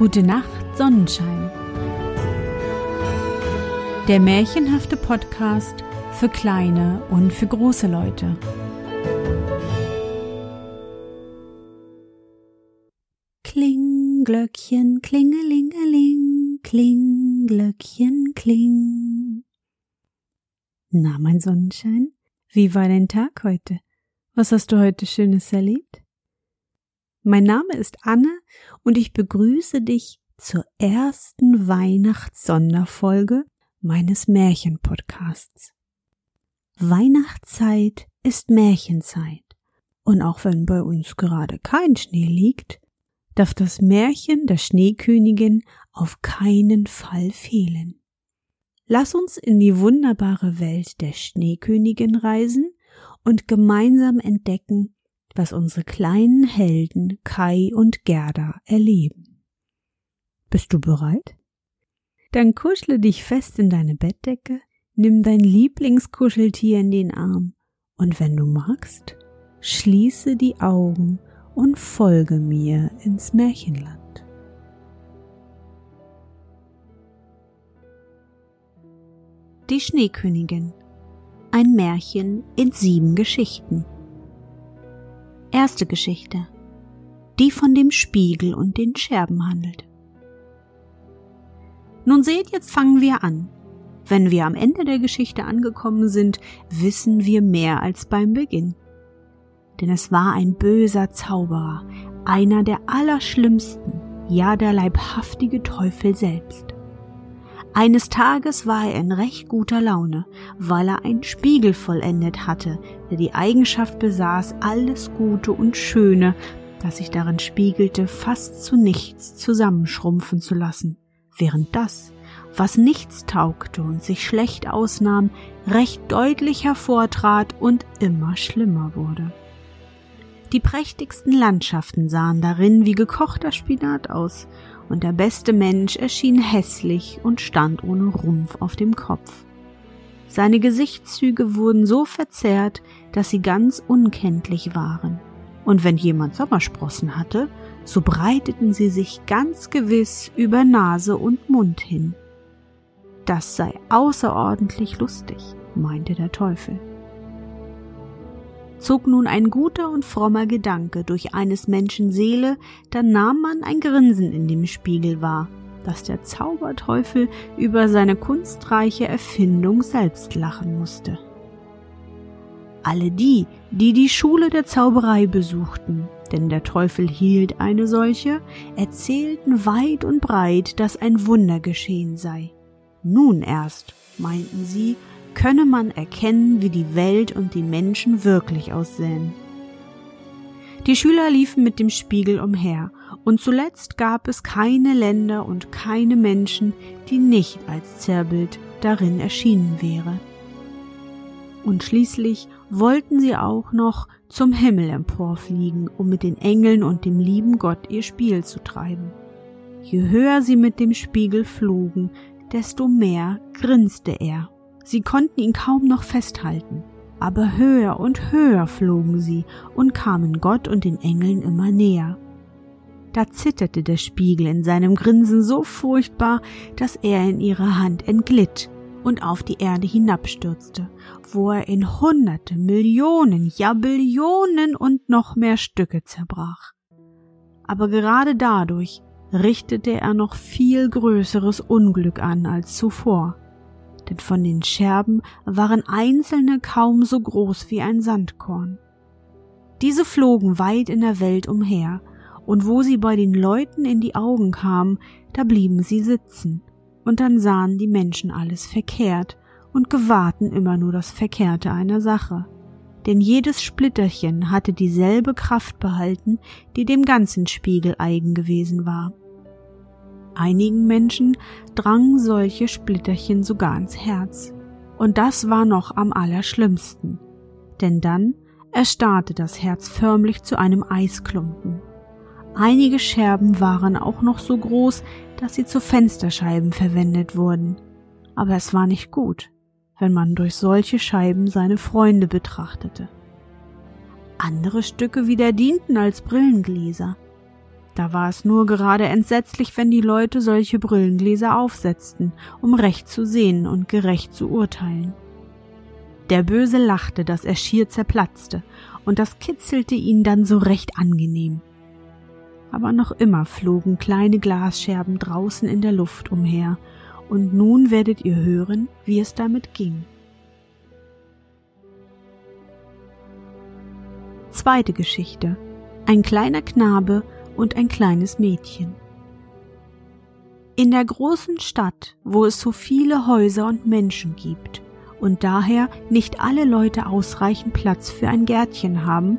Gute Nacht, Sonnenschein. Der märchenhafte Podcast für kleine und für große Leute. Kling, Glöckchen, klingelingeling, kling, Glöckchen, kling. Na, mein Sonnenschein, wie war dein Tag heute? Was hast du heute Schönes erlebt? Mein Name ist Anne und ich begrüße dich zur ersten Weihnachtssonderfolge meines Märchenpodcasts. Weihnachtszeit ist Märchenzeit und auch wenn bei uns gerade kein Schnee liegt, darf das Märchen der Schneekönigin auf keinen Fall fehlen. Lass uns in die wunderbare Welt der Schneekönigin reisen und gemeinsam entdecken, was unsere kleinen Helden Kai und Gerda erleben. Bist du bereit? Dann kuschle dich fest in deine Bettdecke, nimm dein Lieblingskuscheltier in den Arm und wenn du magst, schließe die Augen und folge mir ins Märchenland. Die Schneekönigin ein Märchen in sieben Geschichten. Erste Geschichte. Die von dem Spiegel und den Scherben handelt. Nun seht, jetzt fangen wir an. Wenn wir am Ende der Geschichte angekommen sind, wissen wir mehr als beim Beginn. Denn es war ein böser Zauberer, einer der allerschlimmsten, ja der leibhaftige Teufel selbst. Eines Tages war er in recht guter Laune, weil er einen Spiegel vollendet hatte, der die Eigenschaft besaß, alles Gute und Schöne, das sich darin spiegelte, fast zu nichts zusammenschrumpfen zu lassen, während das, was nichts taugte und sich schlecht ausnahm, recht deutlich hervortrat und immer schlimmer wurde. Die prächtigsten Landschaften sahen darin wie gekochter Spinat aus, und der beste Mensch erschien hässlich und stand ohne Rumpf auf dem Kopf. Seine Gesichtszüge wurden so verzerrt, dass sie ganz unkenntlich waren, und wenn jemand Sommersprossen hatte, so breiteten sie sich ganz gewiss über Nase und Mund hin. Das sei außerordentlich lustig, meinte der Teufel zog nun ein guter und frommer Gedanke durch eines Menschen Seele, dann nahm man ein Grinsen in dem Spiegel wahr, dass der Zauberteufel über seine kunstreiche Erfindung selbst lachen musste. Alle die, die die Schule der Zauberei besuchten, denn der Teufel hielt eine solche, erzählten weit und breit, dass ein Wunder geschehen sei. Nun erst, meinten sie, könne man erkennen, wie die Welt und die Menschen wirklich aussehen. Die Schüler liefen mit dem Spiegel umher, und zuletzt gab es keine Länder und keine Menschen, die nicht als Zerrbild darin erschienen wäre. Und schließlich wollten sie auch noch zum Himmel emporfliegen, um mit den Engeln und dem lieben Gott ihr Spiel zu treiben. Je höher sie mit dem Spiegel flogen, desto mehr grinste er Sie konnten ihn kaum noch festhalten, aber höher und höher flogen sie und kamen Gott und den Engeln immer näher. Da zitterte der Spiegel in seinem Grinsen so furchtbar, dass er in ihre Hand entglitt und auf die Erde hinabstürzte, wo er in Hunderte, Millionen, ja Billionen und noch mehr Stücke zerbrach. Aber gerade dadurch richtete er noch viel größeres Unglück an als zuvor denn von den Scherben waren einzelne kaum so groß wie ein Sandkorn. Diese flogen weit in der Welt umher, und wo sie bei den Leuten in die Augen kamen, da blieben sie sitzen, und dann sahen die Menschen alles verkehrt und gewahrten immer nur das Verkehrte einer Sache. Denn jedes Splitterchen hatte dieselbe Kraft behalten, die dem ganzen Spiegel eigen gewesen war. Einigen Menschen drangen solche Splitterchen sogar ins Herz. Und das war noch am allerschlimmsten. Denn dann erstarrte das Herz förmlich zu einem Eisklumpen. Einige Scherben waren auch noch so groß, dass sie zu Fensterscheiben verwendet wurden. Aber es war nicht gut, wenn man durch solche Scheiben seine Freunde betrachtete. Andere Stücke wieder dienten als Brillengläser, Da war es nur gerade entsetzlich, wenn die Leute solche Brillengläser aufsetzten, um recht zu sehen und gerecht zu urteilen. Der Böse lachte, dass er schier zerplatzte, und das kitzelte ihn dann so recht angenehm. Aber noch immer flogen kleine Glasscherben draußen in der Luft umher, und nun werdet ihr hören, wie es damit ging. Zweite Geschichte. Ein kleiner Knabe und ein kleines Mädchen. In der großen Stadt, wo es so viele Häuser und Menschen gibt und daher nicht alle Leute ausreichend Platz für ein Gärtchen haben,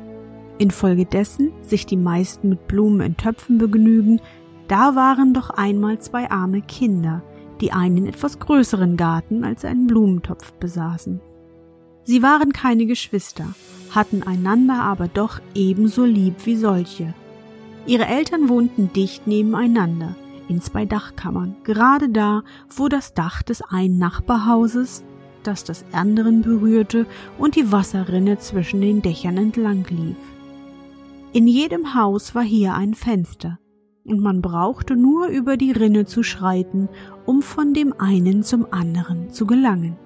infolgedessen sich die meisten mit Blumen in Töpfen begnügen, da waren doch einmal zwei arme Kinder, die einen etwas größeren Garten als einen Blumentopf besaßen. Sie waren keine Geschwister, hatten einander aber doch ebenso lieb wie solche, Ihre Eltern wohnten dicht nebeneinander in zwei Dachkammern, gerade da, wo das Dach des einen Nachbarhauses, das das anderen berührte, und die Wasserrinne zwischen den Dächern entlang lief. In jedem Haus war hier ein Fenster, und man brauchte nur über die Rinne zu schreiten, um von dem einen zum anderen zu gelangen.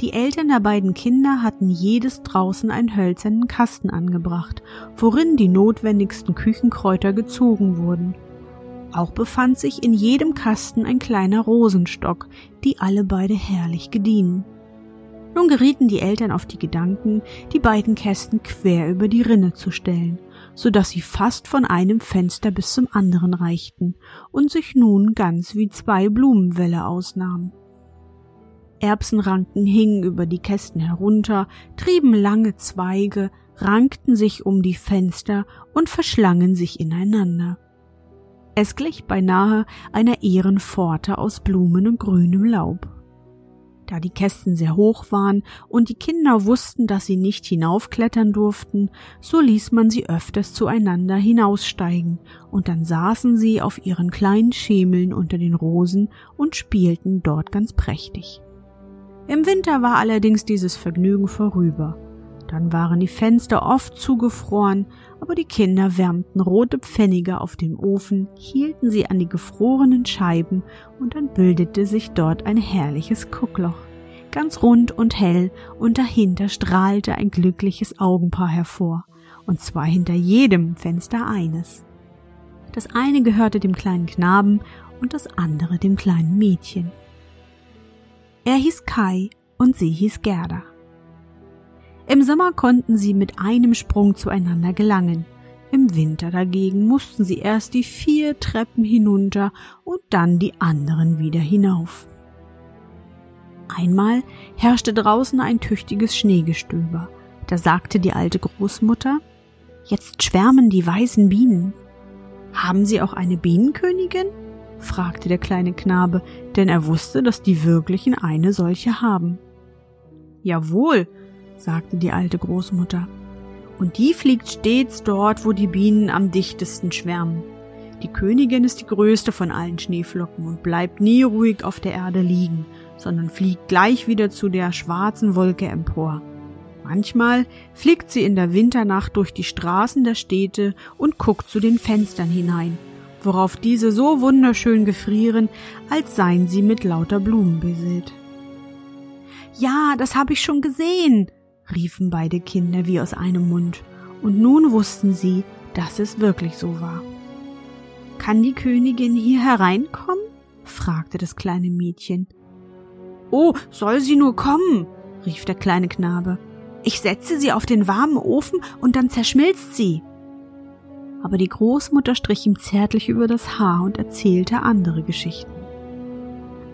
Die Eltern der beiden Kinder hatten jedes draußen einen hölzernen Kasten angebracht, worin die notwendigsten Küchenkräuter gezogen wurden. Auch befand sich in jedem Kasten ein kleiner Rosenstock, die alle beide herrlich gediehen. Nun gerieten die Eltern auf die Gedanken, die beiden Kästen quer über die Rinne zu stellen, so dass sie fast von einem Fenster bis zum anderen reichten und sich nun ganz wie zwei Blumenwälle ausnahmen. Erbsenranken hingen über die Kästen herunter, trieben lange Zweige, rankten sich um die Fenster und verschlangen sich ineinander. Es glich beinahe einer Ehrenpforte aus Blumen und grünem Laub. Da die Kästen sehr hoch waren und die Kinder wussten, dass sie nicht hinaufklettern durften, so ließ man sie öfters zueinander hinaussteigen, und dann saßen sie auf ihren kleinen Schemeln unter den Rosen und spielten dort ganz prächtig. Im Winter war allerdings dieses Vergnügen vorüber. Dann waren die Fenster oft zugefroren, aber die Kinder wärmten rote Pfennige auf dem Ofen, hielten sie an die gefrorenen Scheiben und dann bildete sich dort ein herrliches Guckloch, ganz rund und hell, und dahinter strahlte ein glückliches Augenpaar hervor, und zwar hinter jedem Fenster eines. Das eine gehörte dem kleinen Knaben und das andere dem kleinen Mädchen. Er hieß Kai und sie hieß Gerda. Im Sommer konnten sie mit einem Sprung zueinander gelangen. Im Winter dagegen mussten sie erst die vier Treppen hinunter und dann die anderen wieder hinauf. Einmal herrschte draußen ein tüchtiges Schneegestöber. Da sagte die alte Großmutter, Jetzt schwärmen die weißen Bienen. Haben Sie auch eine Bienenkönigin? Fragte der kleine Knabe, denn er wusste, dass die wirklichen eine solche haben. Jawohl, sagte die alte Großmutter. Und die fliegt stets dort, wo die Bienen am dichtesten schwärmen. Die Königin ist die größte von allen Schneeflocken und bleibt nie ruhig auf der Erde liegen, sondern fliegt gleich wieder zu der schwarzen Wolke empor. Manchmal fliegt sie in der Winternacht durch die Straßen der Städte und guckt zu den Fenstern hinein worauf diese so wunderschön gefrieren, als seien sie mit lauter Blumen besät. Ja, das habe ich schon gesehen, riefen beide Kinder wie aus einem Mund, und nun wussten sie, dass es wirklich so war. Kann die Königin hier hereinkommen? fragte das kleine Mädchen. Oh, soll sie nur kommen, rief der kleine Knabe. Ich setze sie auf den warmen Ofen und dann zerschmilzt sie aber die Großmutter strich ihm zärtlich über das Haar und erzählte andere Geschichten.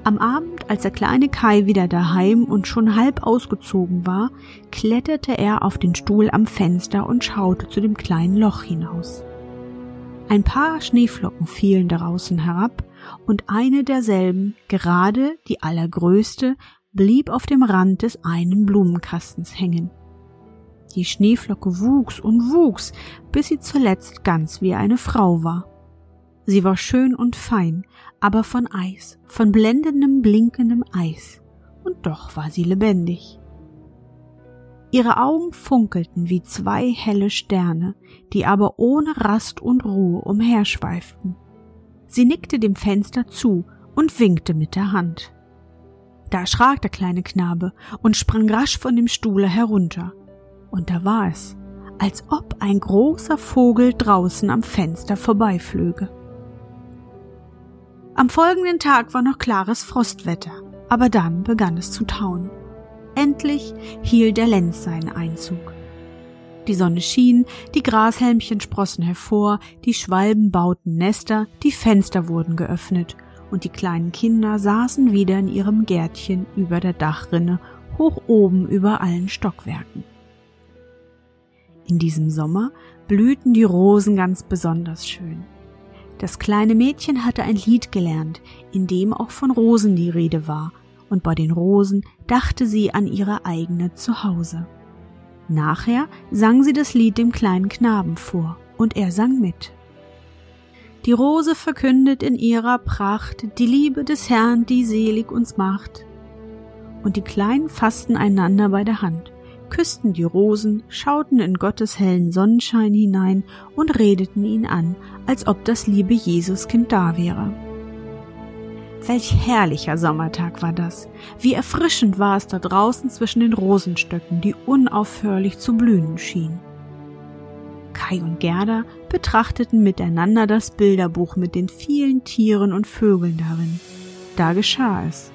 Am Abend, als der kleine Kai wieder daheim und schon halb ausgezogen war, kletterte er auf den Stuhl am Fenster und schaute zu dem kleinen Loch hinaus. Ein paar Schneeflocken fielen draußen herab, und eine derselben, gerade die allergrößte, blieb auf dem Rand des einen Blumenkastens hängen. Die Schneeflocke wuchs und wuchs, bis sie zuletzt ganz wie eine Frau war. Sie war schön und fein, aber von Eis, von blendendem, blinkendem Eis, und doch war sie lebendig. Ihre Augen funkelten wie zwei helle Sterne, die aber ohne Rast und Ruhe umherschweiften. Sie nickte dem Fenster zu und winkte mit der Hand. Da erschrak der kleine Knabe und sprang rasch von dem Stuhle herunter. Und da war es, als ob ein großer Vogel draußen am Fenster vorbeiflöge. Am folgenden Tag war noch klares Frostwetter, aber dann begann es zu tauen. Endlich hielt der Lenz seinen Einzug. Die Sonne schien, die Grashelmchen sprossen hervor, die Schwalben bauten Nester, die Fenster wurden geöffnet, und die kleinen Kinder saßen wieder in ihrem Gärtchen über der Dachrinne, hoch oben über allen Stockwerken. In diesem Sommer blühten die Rosen ganz besonders schön. Das kleine Mädchen hatte ein Lied gelernt, in dem auch von Rosen die Rede war, und bei den Rosen dachte sie an ihre eigene Zuhause. Nachher sang sie das Lied dem kleinen Knaben vor, und er sang mit. Die Rose verkündet in ihrer Pracht die Liebe des Herrn, die selig uns macht. Und die Kleinen fassten einander bei der Hand küssten die Rosen, schauten in Gottes hellen Sonnenschein hinein und redeten ihn an, als ob das liebe Jesuskind da wäre. Welch herrlicher Sommertag war das. Wie erfrischend war es da draußen zwischen den Rosenstöcken, die unaufhörlich zu blühen schienen. Kai und Gerda betrachteten miteinander das Bilderbuch mit den vielen Tieren und Vögeln darin. Da geschah es.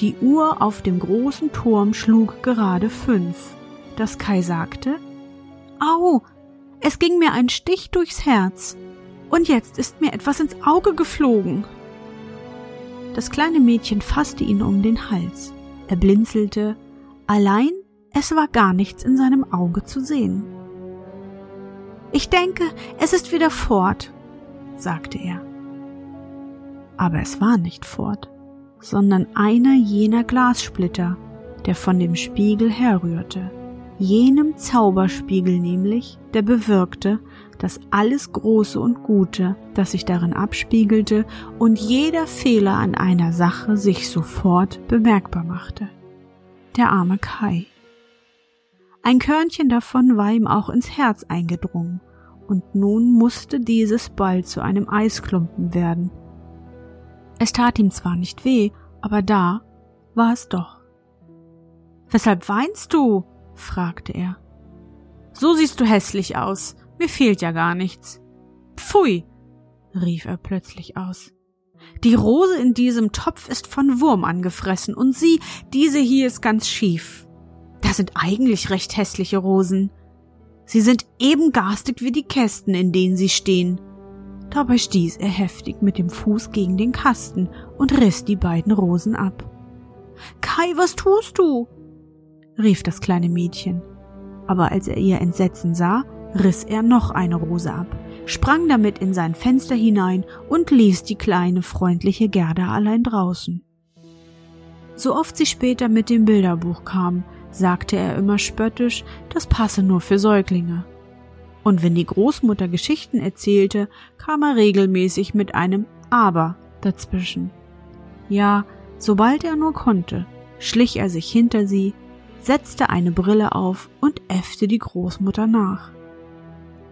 Die Uhr auf dem großen Turm schlug gerade fünf dass Kai sagte, Au, es ging mir ein Stich durchs Herz, und jetzt ist mir etwas ins Auge geflogen. Das kleine Mädchen fasste ihn um den Hals. Er blinzelte, allein es war gar nichts in seinem Auge zu sehen. Ich denke, es ist wieder fort, sagte er. Aber es war nicht fort, sondern einer jener Glassplitter, der von dem Spiegel herrührte jenem Zauberspiegel nämlich, der bewirkte, dass alles Große und Gute, das sich darin abspiegelte, und jeder Fehler an einer Sache sich sofort bemerkbar machte. Der arme Kai. Ein Körnchen davon war ihm auch ins Herz eingedrungen, und nun musste dieses bald zu einem Eisklumpen werden. Es tat ihm zwar nicht weh, aber da war es doch. Weshalb weinst du? Fragte er. So siehst du hässlich aus. Mir fehlt ja gar nichts. Pfui, rief er plötzlich aus. Die Rose in diesem Topf ist von Wurm angefressen und sieh, diese hier ist ganz schief. Das sind eigentlich recht hässliche Rosen. Sie sind eben garstig wie die Kästen, in denen sie stehen. Dabei stieß er heftig mit dem Fuß gegen den Kasten und riss die beiden Rosen ab. Kai, was tust du? Rief das kleine Mädchen. Aber als er ihr Entsetzen sah, riss er noch eine Rose ab, sprang damit in sein Fenster hinein und ließ die kleine freundliche Gerda allein draußen. So oft sie später mit dem Bilderbuch kam, sagte er immer spöttisch, das passe nur für Säuglinge. Und wenn die Großmutter Geschichten erzählte, kam er regelmäßig mit einem Aber dazwischen. Ja, sobald er nur konnte, schlich er sich hinter sie, setzte eine Brille auf und äffte die Großmutter nach.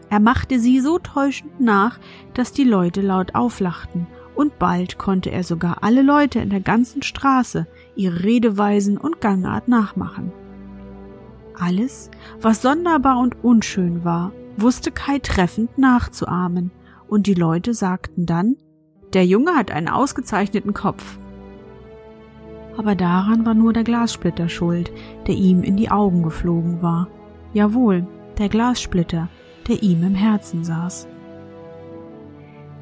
Er machte sie so täuschend nach, dass die Leute laut auflachten, und bald konnte er sogar alle Leute in der ganzen Straße ihre Redeweisen und Gangart nachmachen. Alles, was sonderbar und unschön war, wusste Kai treffend nachzuahmen, und die Leute sagten dann, der Junge hat einen ausgezeichneten Kopf aber daran war nur der Glassplitter schuld, der ihm in die Augen geflogen war. Jawohl, der Glassplitter, der ihm im Herzen saß.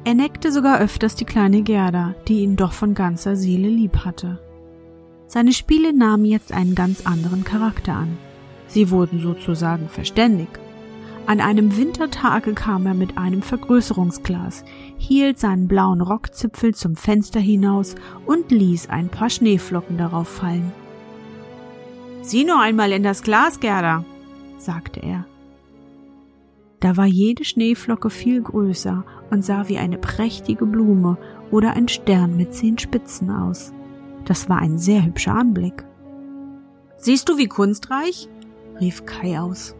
Er neckte sogar öfters die kleine Gerda, die ihn doch von ganzer Seele lieb hatte. Seine Spiele nahmen jetzt einen ganz anderen Charakter an. Sie wurden sozusagen verständig an einem Wintertage kam er mit einem Vergrößerungsglas, hielt seinen blauen Rockzipfel zum Fenster hinaus und ließ ein paar Schneeflocken darauf fallen. Sieh nur einmal in das Glas, Gerda, sagte er. Da war jede Schneeflocke viel größer und sah wie eine prächtige Blume oder ein Stern mit zehn Spitzen aus. Das war ein sehr hübscher Anblick. Siehst du, wie kunstreich? rief Kai aus.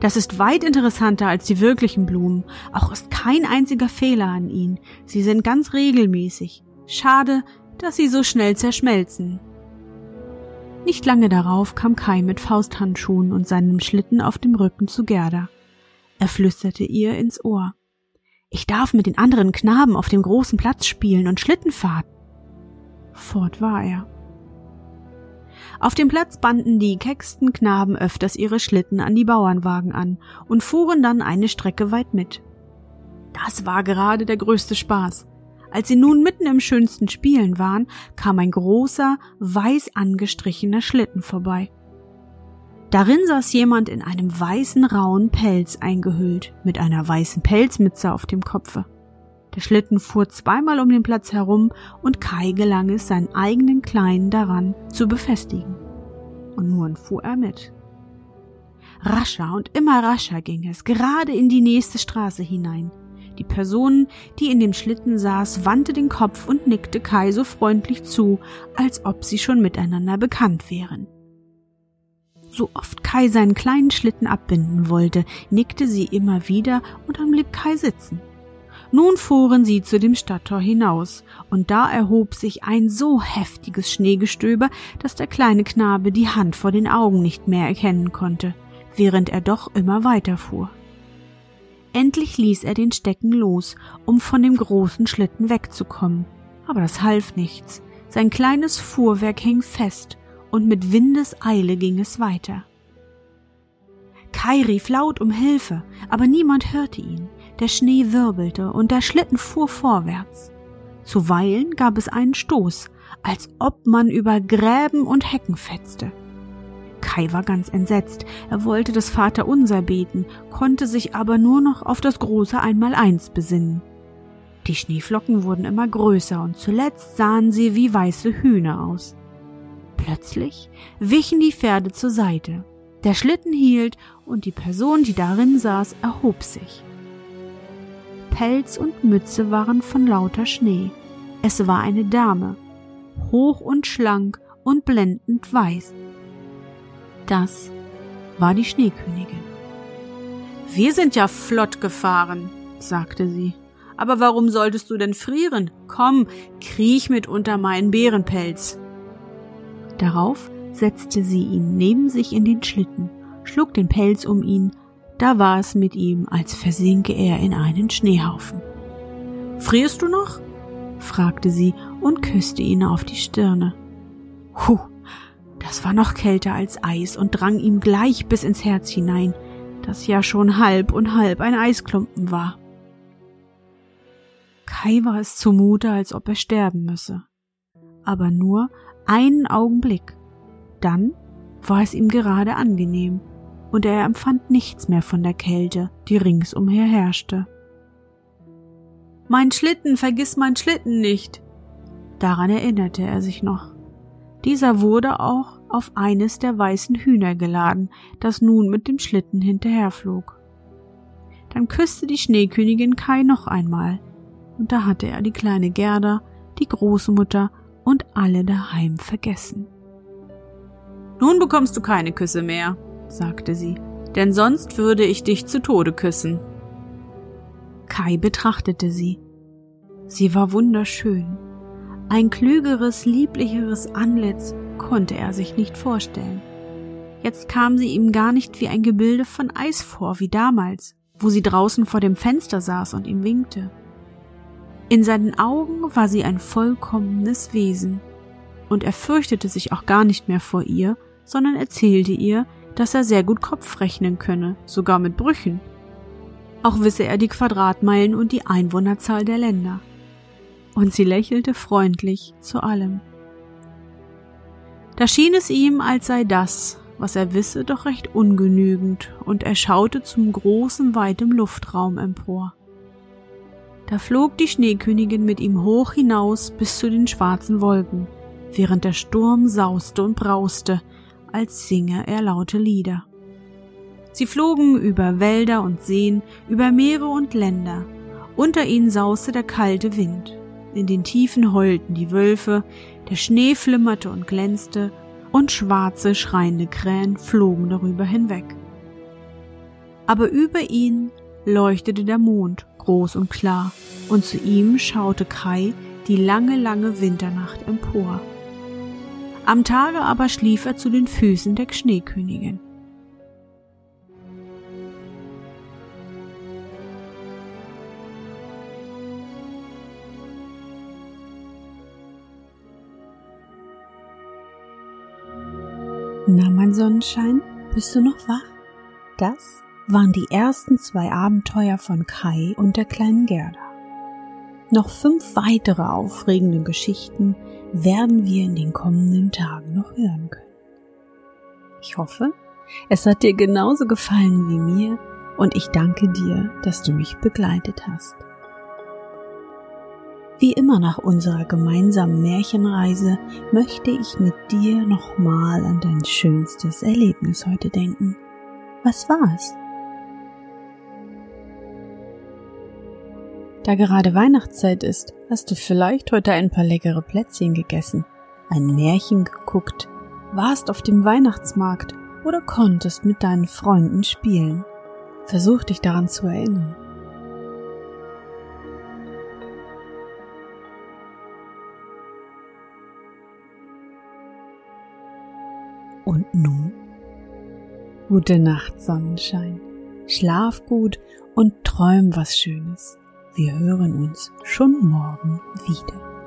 Das ist weit interessanter als die wirklichen Blumen. Auch ist kein einziger Fehler an ihnen. Sie sind ganz regelmäßig. Schade, dass sie so schnell zerschmelzen. Nicht lange darauf kam Kai mit Fausthandschuhen und seinem Schlitten auf dem Rücken zu Gerda. Er flüsterte ihr ins Ohr. Ich darf mit den anderen Knaben auf dem großen Platz spielen und Schlitten fahren. Fort war er. Auf dem Platz banden die kecksten Knaben öfters ihre Schlitten an die Bauernwagen an und fuhren dann eine Strecke weit mit. Das war gerade der größte Spaß. Als sie nun mitten im schönsten Spielen waren, kam ein großer, weiß angestrichener Schlitten vorbei. Darin saß jemand in einem weißen rauen Pelz eingehüllt, mit einer weißen Pelzmütze auf dem Kopfe. Der Schlitten fuhr zweimal um den Platz herum und Kai gelang es, seinen eigenen Kleinen daran zu befestigen. Und nun fuhr er mit. Rascher und immer rascher ging es, gerade in die nächste Straße hinein. Die Person, die in dem Schlitten saß, wandte den Kopf und nickte Kai so freundlich zu, als ob sie schon miteinander bekannt wären. So oft Kai seinen kleinen Schlitten abbinden wollte, nickte sie immer wieder und dann blieb Kai sitzen. Nun fuhren sie zu dem Stadttor hinaus, und da erhob sich ein so heftiges Schneegestöber, dass der kleine Knabe die Hand vor den Augen nicht mehr erkennen konnte, während er doch immer weiterfuhr. Endlich ließ er den Stecken los, um von dem großen Schlitten wegzukommen. Aber das half nichts. Sein kleines Fuhrwerk hing fest, und mit Windeseile ging es weiter. Kai rief laut um Hilfe, aber niemand hörte ihn. Der Schnee wirbelte und der Schlitten fuhr vorwärts. Zuweilen gab es einen Stoß, als ob man über Gräben und Hecken fetzte. Kai war ganz entsetzt. Er wollte das Vaterunser beten, konnte sich aber nur noch auf das große Einmaleins besinnen. Die Schneeflocken wurden immer größer und zuletzt sahen sie wie weiße Hühner aus. Plötzlich wichen die Pferde zur Seite. Der Schlitten hielt und die Person, die darin saß, erhob sich. Pelz und Mütze waren von lauter Schnee. Es war eine Dame, hoch und schlank und blendend weiß. Das war die Schneekönigin. Wir sind ja flott gefahren, sagte sie. Aber warum solltest du denn frieren? Komm, kriech mit unter meinen Bärenpelz. Darauf setzte sie ihn neben sich in den Schlitten, schlug den Pelz um ihn, da war es mit ihm, als versinke er in einen Schneehaufen. Frierst du noch? fragte sie und küsste ihn auf die Stirne. Huh, das war noch kälter als Eis und drang ihm gleich bis ins Herz hinein, das ja schon halb und halb ein Eisklumpen war. Kai war es zumute, als ob er sterben müsse. Aber nur einen Augenblick. Dann war es ihm gerade angenehm, und er empfand nichts mehr von der Kälte, die ringsumher herrschte. Mein Schlitten, vergiss mein Schlitten nicht. Daran erinnerte er sich noch. Dieser wurde auch auf eines der weißen Hühner geladen, das nun mit dem Schlitten hinterherflog. Dann küsste die Schneekönigin Kai noch einmal, und da hatte er die kleine Gerda, die Großmutter und alle daheim vergessen. Nun bekommst du keine Küsse mehr, sagte sie, denn sonst würde ich dich zu Tode küssen. Kai betrachtete sie. Sie war wunderschön. Ein klügeres, lieblicheres Antlitz konnte er sich nicht vorstellen. Jetzt kam sie ihm gar nicht wie ein Gebilde von Eis vor, wie damals, wo sie draußen vor dem Fenster saß und ihm winkte. In seinen Augen war sie ein vollkommenes Wesen, und er fürchtete sich auch gar nicht mehr vor ihr, sondern erzählte ihr, dass er sehr gut Kopf rechnen könne, sogar mit Brüchen. Auch wisse er die Quadratmeilen und die Einwohnerzahl der Länder und sie lächelte freundlich zu allem. Da schien es ihm, als sei das, was er wisse, doch recht ungenügend, und er schaute zum großen, weiten Luftraum empor. Da flog die Schneekönigin mit ihm hoch hinaus bis zu den schwarzen Wolken, während der Sturm sauste und brauste, als singe er laute Lieder. Sie flogen über Wälder und Seen, über Meere und Länder, unter ihnen sauste der kalte Wind, in den Tiefen heulten die Wölfe, der Schnee flimmerte und glänzte, und schwarze, schreiende Krähen flogen darüber hinweg. Aber über ihn leuchtete der Mond groß und klar, und zu ihm schaute Kai die lange, lange Winternacht empor. Am Tage aber schlief er zu den Füßen der Schneekönigin. Na, mein Sonnenschein, bist du noch wach? Das waren die ersten zwei Abenteuer von Kai und der kleinen Gerda. Noch fünf weitere aufregende Geschichten werden wir in den kommenden Tagen noch hören können. Ich hoffe, es hat dir genauso gefallen wie mir und ich danke dir, dass du mich begleitet hast. Wie immer nach unserer gemeinsamen Märchenreise möchte ich mit dir nochmal an dein schönstes Erlebnis heute denken. Was war Da gerade Weihnachtszeit ist, hast du vielleicht heute ein paar leckere Plätzchen gegessen, ein Märchen geguckt, warst auf dem Weihnachtsmarkt oder konntest mit deinen Freunden spielen. Versuch dich daran zu erinnern. Und nun? Gute Nacht, Sonnenschein. Schlaf gut und träum was Schönes. Wir hören uns schon morgen wieder.